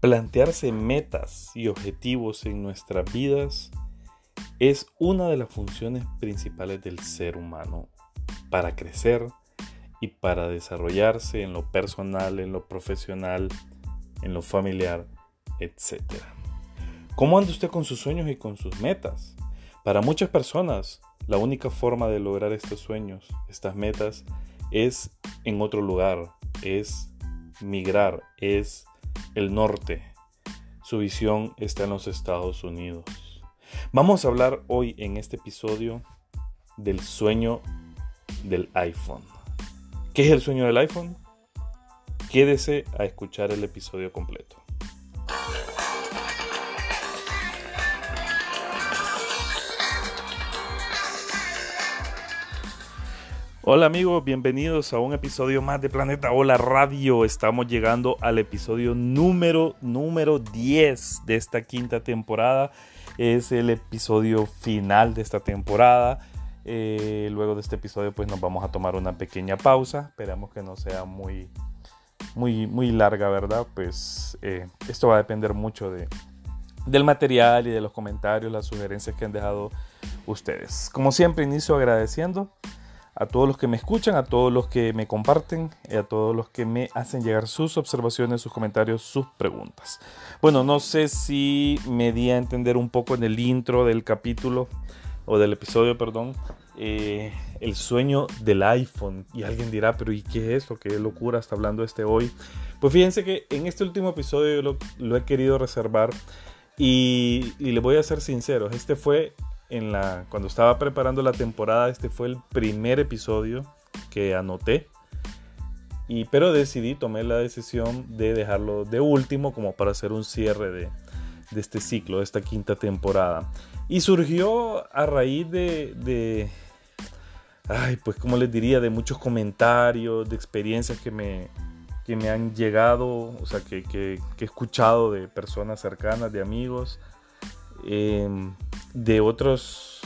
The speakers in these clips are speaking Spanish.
Plantearse metas y objetivos en nuestras vidas es una de las funciones principales del ser humano para crecer y para desarrollarse en lo personal, en lo profesional, en lo familiar, etc. ¿Cómo anda usted con sus sueños y con sus metas? Para muchas personas, la única forma de lograr estos sueños, estas metas, es en otro lugar, es migrar, es el norte. Su visión está en los Estados Unidos. Vamos a hablar hoy en este episodio del sueño del iPhone. ¿Qué es el sueño del iPhone? Quédese a escuchar el episodio completo. Hola amigos, bienvenidos a un episodio más de Planeta Hola Radio. Estamos llegando al episodio número, número 10 de esta quinta temporada. Es el episodio final de esta temporada. Eh, luego de este episodio pues nos vamos a tomar una pequeña pausa. Esperamos que no sea muy, muy, muy larga, ¿verdad? Pues eh, esto va a depender mucho de, del material y de los comentarios, las sugerencias que han dejado ustedes. Como siempre, inicio agradeciendo a todos los que me escuchan, a todos los que me comparten y a todos los que me hacen llegar sus observaciones, sus comentarios, sus preguntas. Bueno, no sé si me di a entender un poco en el intro del capítulo o del episodio, perdón, eh, el sueño del iPhone. Y alguien dirá, pero ¿y qué es eso? ¿Qué locura está hablando este hoy? Pues fíjense que en este último episodio yo lo, he querido reservar y, y le voy a ser sincero, este fue en la, cuando estaba preparando la temporada, este fue el primer episodio que anoté. Y, pero decidí, tomé la decisión de dejarlo de último como para hacer un cierre de, de este ciclo, de esta quinta temporada. Y surgió a raíz de, de, ay, pues como les diría, de muchos comentarios, de experiencias que me, que me han llegado, o sea, que, que, que he escuchado de personas cercanas, de amigos, Em, de otras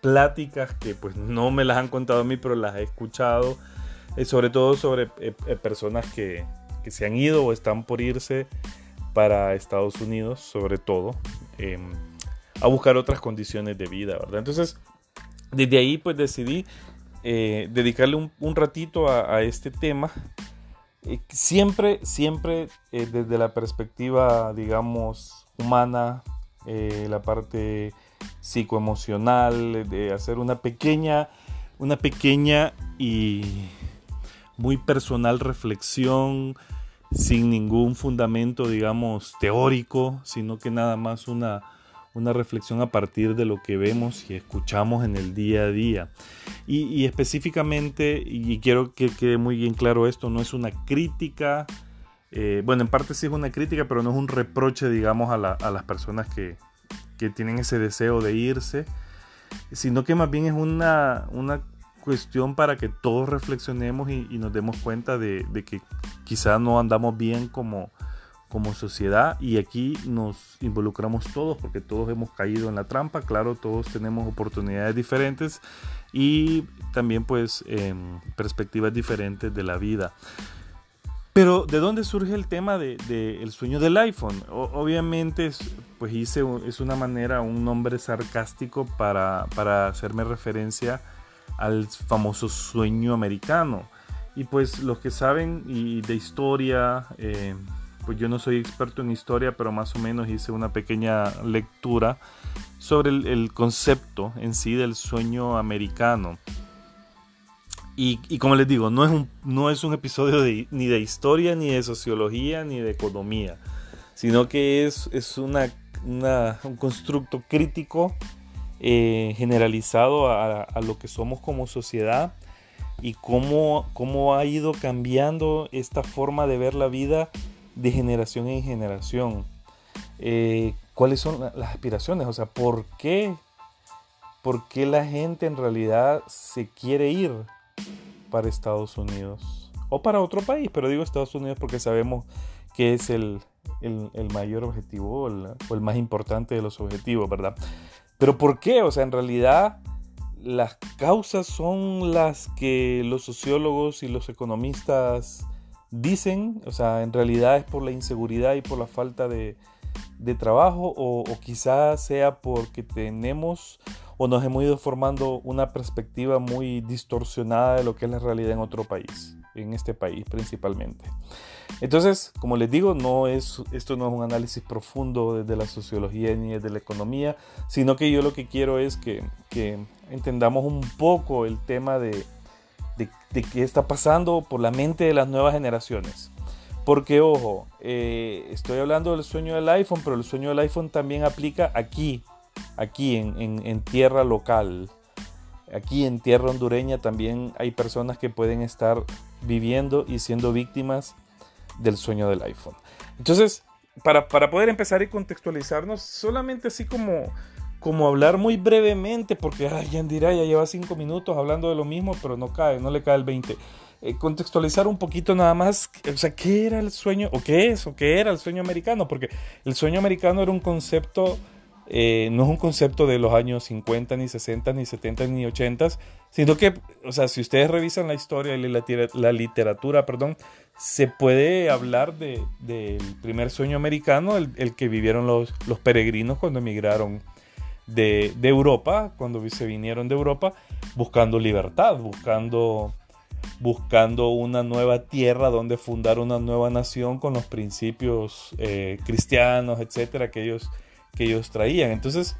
pláticas que pues no me las han contado a mí, pero las he escuchado, eh, sobre todo sobre eh, eh, personas que, que, se han ido o están por irse para Estados Unidos, sobre todo, em, a buscar otras condiciones de vida, ¿verdad? Entonces, desde ahí pues decidí dedicarle un, ratito a, este tema. siempre, siempre desde la perspectiva, digamos, humana, eh, la parte psicoemocional, de hacer una pequeña, una pequeña y muy personal reflexión sin ningún fundamento, digamos, teórico, sino que nada más una, una reflexión a partir de lo que vemos y escuchamos en el día a día. Y, específicamente, y quiero que quede muy bien claro esto, no es una crítica eh, bueno, en parte sí es una crítica, pero no es un reproche, digamos, a, las personas que, tienen ese deseo de irse, sino que más bien es una, una cuestión para que todos reflexionemos y, nos demos cuenta de, que quizá no andamos bien como, como sociedad y aquí nos involucramos todos porque todos hemos caído en la trampa, claro, todos tenemos oportunidades diferentes y también pues em, perspectivas diferentes de la vida. Pero ¿de dónde surge el tema del de, el sueño del iPhone? obviamente es, pues hice, es una manera, un nombre sarcástico para, para hacerme referencia al famoso sueño americano. Y pues los que saben y de historia, eh, pues yo no soy experto en historia, pero más o menos hice una pequeña lectura sobre el, el concepto en sí del sueño americano. Y, como les digo, no es un, no es un episodio ni de historia, ni de sociología, ni de economía, sino que es, es una, un constructo crítico eh, generalizado a, lo que somos como sociedad y cómo, cómo ha ido cambiando esta forma de ver la vida de generación en generación. Eh, ¿Cuáles son las aspiraciones? O sea, ¿por qué, ¿por qué la gente en realidad se quiere ir? Para Estados Unidos o para otro país, pero digo Estados Unidos porque sabemos que es el, el, mayor objetivo o el, o el, más importante de los objetivos, ¿verdad? Pero ¿por qué? O sea, en realidad las causas son las que los sociólogos y los economistas dicen, o sea, en realidad es por la inseguridad y por la falta de, trabajo o, o quizás sea porque tenemos o nos hemos ido formando una perspectiva muy distorsionada de lo que es la realidad en otro país, en este país principalmente. Entonces, como les digo, no es, esto no es un análisis profundo desde la sociología ni desde la economía, sino que yo lo que quiero es que, entendamos un poco el tema de, de, qué está pasando por la mente de las nuevas generaciones. Porque, ojo, eh, estoy hablando del sueño del iPhone, pero el sueño del iPhone también aplica aquí, aquí en, tierra local. Aquí en tierra hondureña también hay personas que pueden estar viviendo y siendo víctimas del sueño del iPhone. Entonces, para, poder empezar y contextualizarnos, solamente así como, como hablar muy brevemente, porque ay, dirá ya lleva cinco minutos hablando de lo mismo, pero no cae, no le cae el 20. Eh, contextualizar un poquito nada más, o sea, ¿qué era el sueño, o qué es, o qué era el sueño americano? Porque el sueño americano era un concepto eh, no es un concepto de los años 50, ni 60, ni 70, ni 80, sino que, o sea, si ustedes revisan la historia y la, literatura, perdón, se puede hablar del primer sueño americano, el, que vivieron los, peregrinos cuando emigraron de, de, Europa, cuando se vinieron de Europa, buscando libertad, buscando, buscando una nueva tierra donde fundar una nueva nación con los principios eh, cristianos, etcétera, que ellos que ellos traían. Entonces,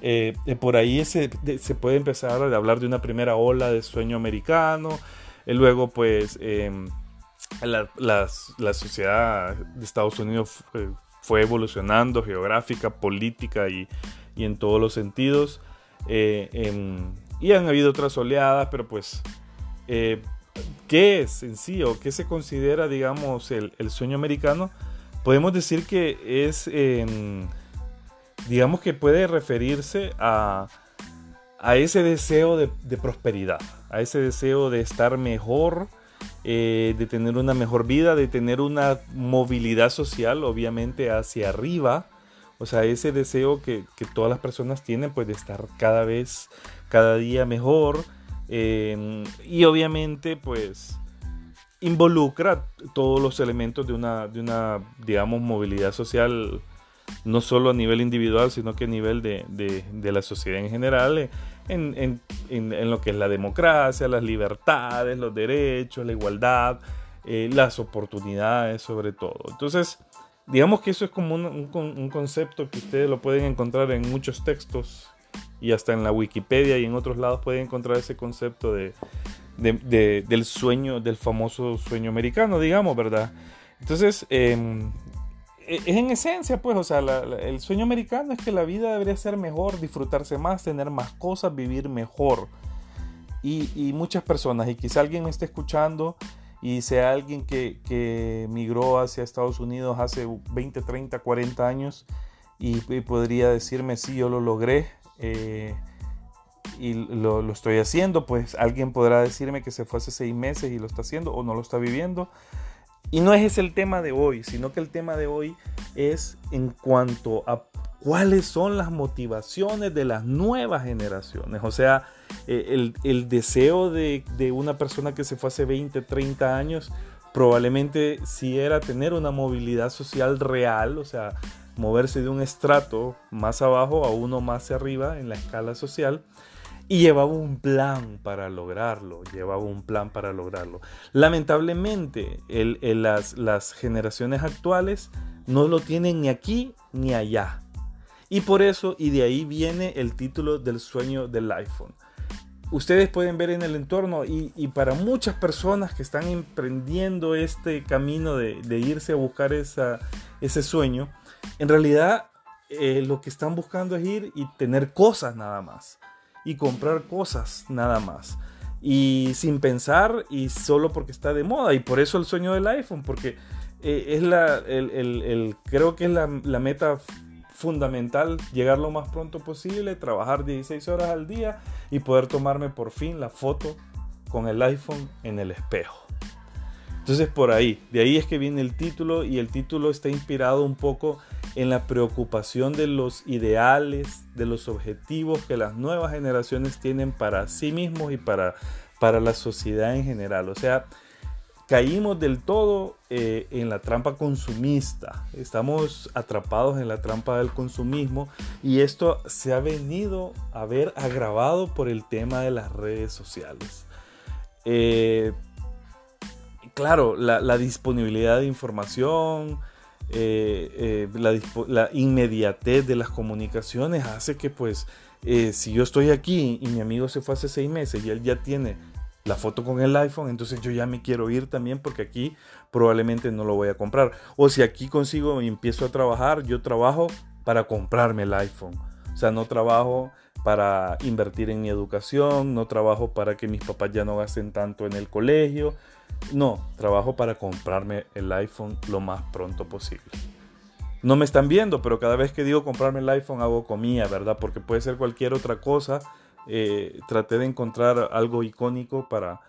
eh, por ahí se, se, puede empezar a hablar de una primera ola de sueño americano. Y luego, pues, em, la, la, sociedad de Estados Unidos fue, evolucionando geográfica, política y, y, en todos los sentidos. Eh, em, y han habido otras oleadas, pero pues, eh, ¿qué es en sí o qué se considera, digamos, el, el sueño americano? Podemos decir que es em, digamos que puede referirse a, ese deseo de, prosperidad, a ese deseo de estar mejor, eh, de tener una mejor vida, de tener una movilidad social, obviamente, hacia arriba. O sea, ese deseo que, todas las personas tienen, pues de estar cada vez, cada día mejor. Em, y obviamente, pues involucra todos los elementos de una, de una digamos, movilidad social no solo a nivel individual, sino que a nivel de, la sociedad en general, eh, en, lo que es la democracia, las libertades, los derechos, la igualdad, eh, las oportunidades sobre todo. Entonces, digamos que eso es como un, concepto que ustedes lo pueden encontrar en muchos textos y hasta en la Wikipedia y en otros lados pueden encontrar ese concepto de, del sueño, del famoso sueño americano, digamos, ¿verdad? Entonces, em, es en esencia, pues, o sea, el sueño americano es que la vida debería ser mejor, disfrutarse más, tener más cosas, vivir mejor. Y, muchas personas, y quizá alguien me esté escuchando y sea alguien que, migró hacia Estados Unidos hace 20, 30, 40 años y, podría decirme, sí, yo lo logré eh, y lo, lo, estoy haciendo, pues alguien podrá decirme que se fue hace seis meses y lo está haciendo o no lo está viviendo. Y no es ese el tema de hoy, sino que el tema de hoy es en cuanto a cuáles son las motivaciones de las nuevas generaciones. O sea, eh, el, deseo de, una persona que se fue hace 20, 30 años, probablemente si era tener una movilidad social real, o sea, moverse de un estrato más abajo a uno más arriba en la escala social. Y llevaba un plan para lograrlo, llevaba un plan para lograrlo. Lamentablemente, las, las generaciones actuales no lo tienen ni aquí ni allá. Y por eso, y de ahí viene el título del sueño del iPhone. Ustedes pueden ver en el entorno y, para muchas personas que están emprendiendo este camino de, irse a buscar esa, ese sueño, en realidad eh, lo que están buscando es ir y tener cosas nada más y comprar cosas nada más. Y sin pensar y solo porque está de moda. Y por eso el sueño del iPhone, porque eh, es la, el, creo que es la, la, meta fundamental, llegar lo más pronto posible, trabajar 16 horas al día y poder tomarme por fin la foto con el iPhone en el espejo. Entonces por ahí, de ahí es que viene el título y el título está inspirado un poco en la preocupación de los ideales, de los objetivos que las nuevas generaciones tienen para sí mismos y para, para la sociedad en general. O sea, caímos del todo eh, en la trampa consumista. Estamos atrapados en la trampa del consumismo y esto se ha venido a ver agravado por el tema de las redes sociales. Eh, claro, la, disponibilidad de información, eh, la, la, inmediatez de las comunicaciones hace que pues si yo estoy aquí y mi amigo se fue hace seis meses y él ya tiene la foto con el iPhone, entonces yo ya me quiero ir también porque aquí probablemente no lo voy a comprar. O si aquí consigo y empiezo a trabajar, yo trabajo para comprarme el iPhone. O sea, no trabajo para invertir en mi educación, no trabajo para que mis papás ya no gasten tanto en el colegio. No, trabajo para comprarme el iPhone lo más pronto posible. No me están viendo, pero cada vez que digo comprarme el iPhone hago comida, ¿verdad? Porque puede ser cualquier otra cosa eh, traté de encontrar algo icónico para,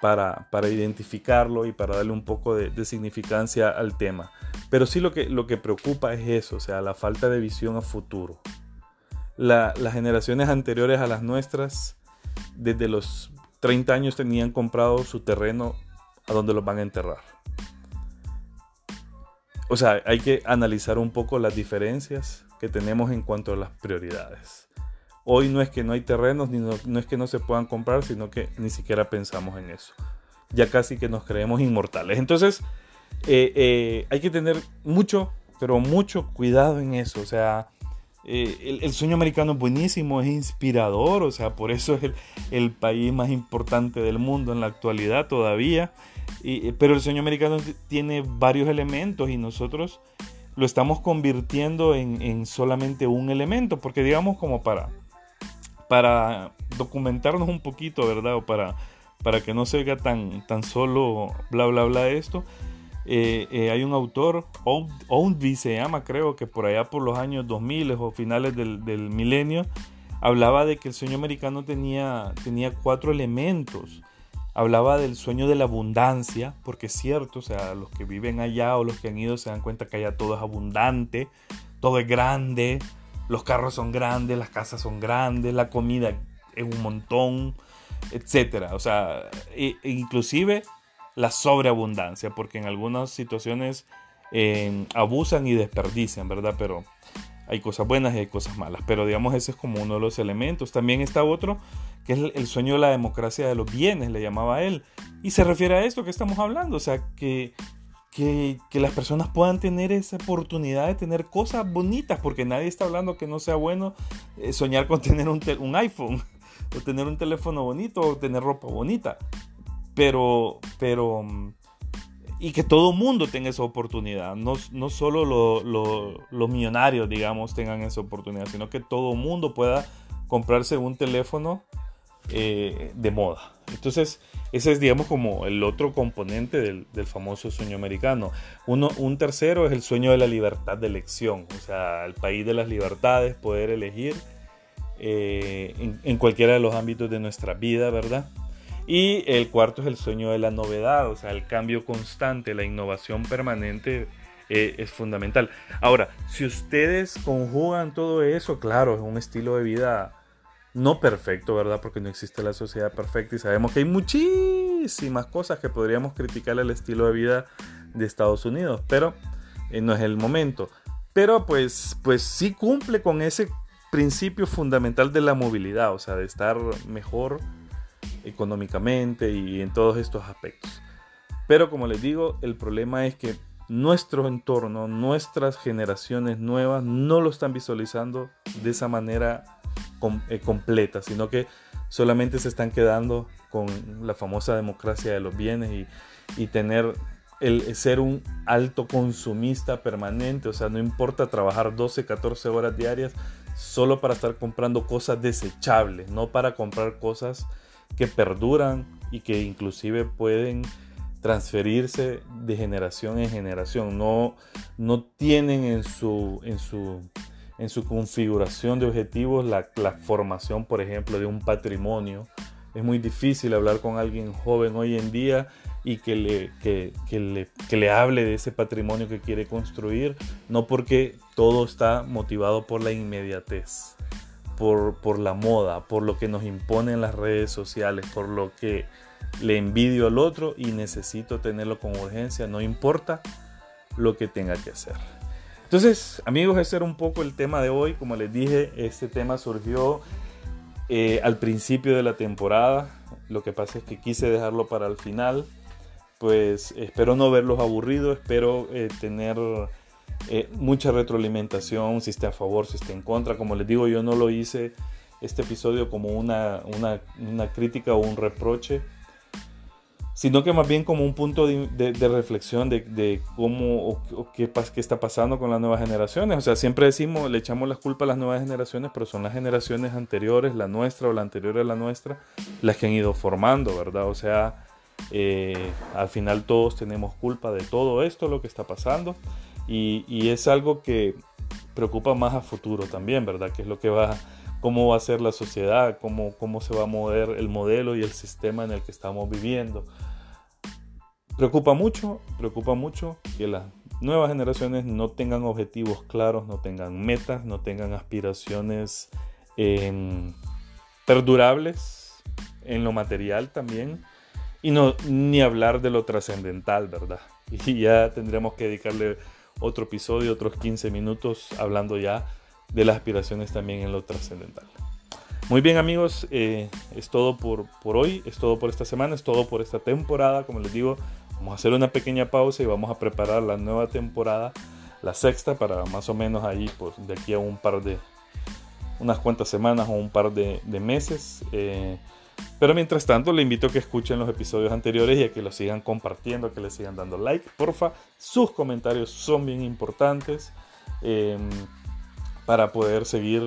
para, para, identificarlo y para darle un poco de, significancia al tema. Pero sí lo que, lo que preocupa es eso, o sea, la falta de visión a futuro. las generaciones anteriores a las nuestras, desde los 30 años tenían comprado su terreno a donde los van a enterrar. O sea, hay que analizar un poco las diferencias que tenemos en cuanto a las prioridades. Hoy no es que no hay terrenos, ni no, es que no se puedan comprar, sino que ni siquiera pensamos en eso. Ya casi que nos creemos inmortales. Entonces, eh, eh, hay que tener mucho, pero mucho cuidado en eso. O sea, eh, el, sueño americano es buenísimo, es inspirador, o sea, por eso es el, país más importante del mundo en la actualidad todavía. Pero el sueño americano tiene varios elementos y nosotros lo estamos convirtiendo en, en solamente un elemento, porque digamos como para para documentarnos un poquito, ¿verdad? O para, para que no se oiga tan, tan solo bla, bla, bla esto. Eh, eh, hay un autor, Oundby se llama, creo que por allá por los años 2000 o finales del, milenio, hablaba de que el sueño americano tenía, tenía cuatro elementos. Hablaba del sueño de la abundancia, porque es cierto, o sea, los que viven allá o los que han ido se dan cuenta que allá todo es abundante, todo es grande, los carros son grandes, las casas son grandes, la comida es un montón, etcétera. O sea, e, inclusive la sobreabundancia, porque en algunas situaciones eh, abusan y desperdician, ¿verdad? Pero hay cosas buenas y hay cosas malas. Pero digamos, ese es como uno de los elementos. También está otro, que es el sueño de la democracia de los bienes, le llamaba él. Y se refiere a esto que estamos hablando, o sea, que que, las personas puedan tener esa oportunidad de tener cosas bonitas, porque nadie está hablando que no sea bueno eh, soñar con tener un, un, iPhone, o tener un teléfono bonito, o tener ropa bonita. Pero, pero, y que todo mundo tenga esa oportunidad, no, no solo los millonarios, digamos, tengan esa oportunidad, sino que todo mundo pueda comprarse un teléfono eh, de moda. Entonces, ese es, digamos, como el otro componente del, famoso sueño americano. Uno, un tercero es el sueño de la libertad de elección, o sea, el país de las libertades, poder elegir eh, en, cualquiera de los ámbitos de nuestra vida, ¿verdad? Y el cuarto es el sueño de la novedad, o sea, el cambio constante, la innovación permanente eh, es fundamental. Ahora, si ustedes conjugan todo eso, claro, es un estilo de vida no perfecto, ¿verdad? Porque no existe la sociedad perfecta y sabemos que hay muchísimas cosas que podríamos criticar al estilo de vida de Estados Unidos, pero eh, no es el momento. Pero pues, pues sí cumple con ese principio fundamental de la movilidad, o sea, de estar mejor económicamente y en todos estos aspectos. Pero como les digo, el problema es que nuestro entorno, nuestras generaciones nuevas no lo están visualizando de esa manera eh, completa, sino que solamente se están quedando con la famosa democracia de los bienes y, tener el ser un alto consumista permanente, o sea, no importa trabajar 12, 14 horas diarias solo para estar comprando cosas desechables, no para comprar cosas que perduran y que inclusive pueden transferirse de generación en generación, no, no tienen en su, en su en su configuración de objetivos la, formación, por ejemplo, de un patrimonio. Es muy difícil hablar con alguien joven hoy en día y que le, que, le, le hable de ese patrimonio que quiere construir, no porque todo está motivado por la inmediatez, por, por la moda, por lo que nos imponen las redes sociales, por lo que le envidio al otro y necesito tenerlo con urgencia, no importa lo que tenga que hacer. Entonces, amigos, ese era un poco el tema de hoy. Como les dije, este tema surgió eh, al principio de la temporada. Lo que pasa es que quise dejarlo para el final. Pues espero no verlos aburridos, espero eh, tener eh, mucha retroalimentación, si esté a favor, si esté en contra. Como les digo, yo no lo hice este episodio como una, una, una crítica o un reproche sino que más bien como un punto de, reflexión de, cómo o, qué, qué, está pasando con las nuevas generaciones. O sea, siempre decimos, le echamos las culpas a las nuevas generaciones, pero son las generaciones anteriores, la nuestra o la anterior a la nuestra, las que han ido formando, ¿verdad? O sea, eh, al final todos tenemos culpa de todo esto, lo que está pasando, y, y es algo que preocupa más a futuro también, ¿verdad? Que es lo que va cómo va a ser la sociedad, cómo, cómo se va a mover el modelo y el sistema en el que estamos viviendo. Preocupa mucho, preocupa mucho que las nuevas generaciones no tengan objetivos claros, no tengan metas, no tengan aspiraciones em, perdurables en lo material también. Y no, ni hablar de lo trascendental, ¿verdad? Y ya tendremos que dedicarle otro episodio, otros 15 minutos hablando ya de las aspiraciones también en lo trascendental. Muy bien amigos, eh, es todo por, por hoy, es todo por esta semana, es todo por esta temporada. Como les digo, vamos a hacer una pequeña pausa y vamos a preparar la nueva temporada, la sexta, para más o menos ahí, pues de aquí a un par de, unas cuantas semanas o un par de, meses. Eh, pero mientras tanto, le invito a que escuchen los episodios anteriores y a que los sigan compartiendo, que le sigan dando like, porfa. Sus comentarios son bien importantes. Eh, para poder seguir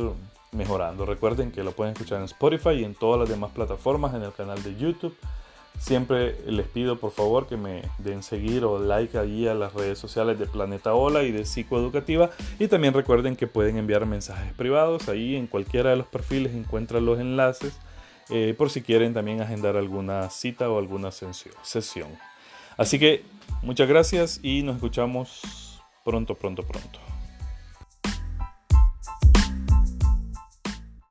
mejorando. Recuerden que lo pueden escuchar en Spotify y en todas las demás plataformas, en el canal de YouTube. Siempre les pido por favor que me den seguir o like allí a las redes sociales de Planeta Ola y de Psicoeducativa. Y también recuerden que pueden enviar mensajes privados. Ahí en cualquiera de los perfiles encuentran los enlaces eh, por si quieren también agendar alguna cita o alguna sesión. Así que muchas gracias y nos escuchamos pronto, pronto, pronto.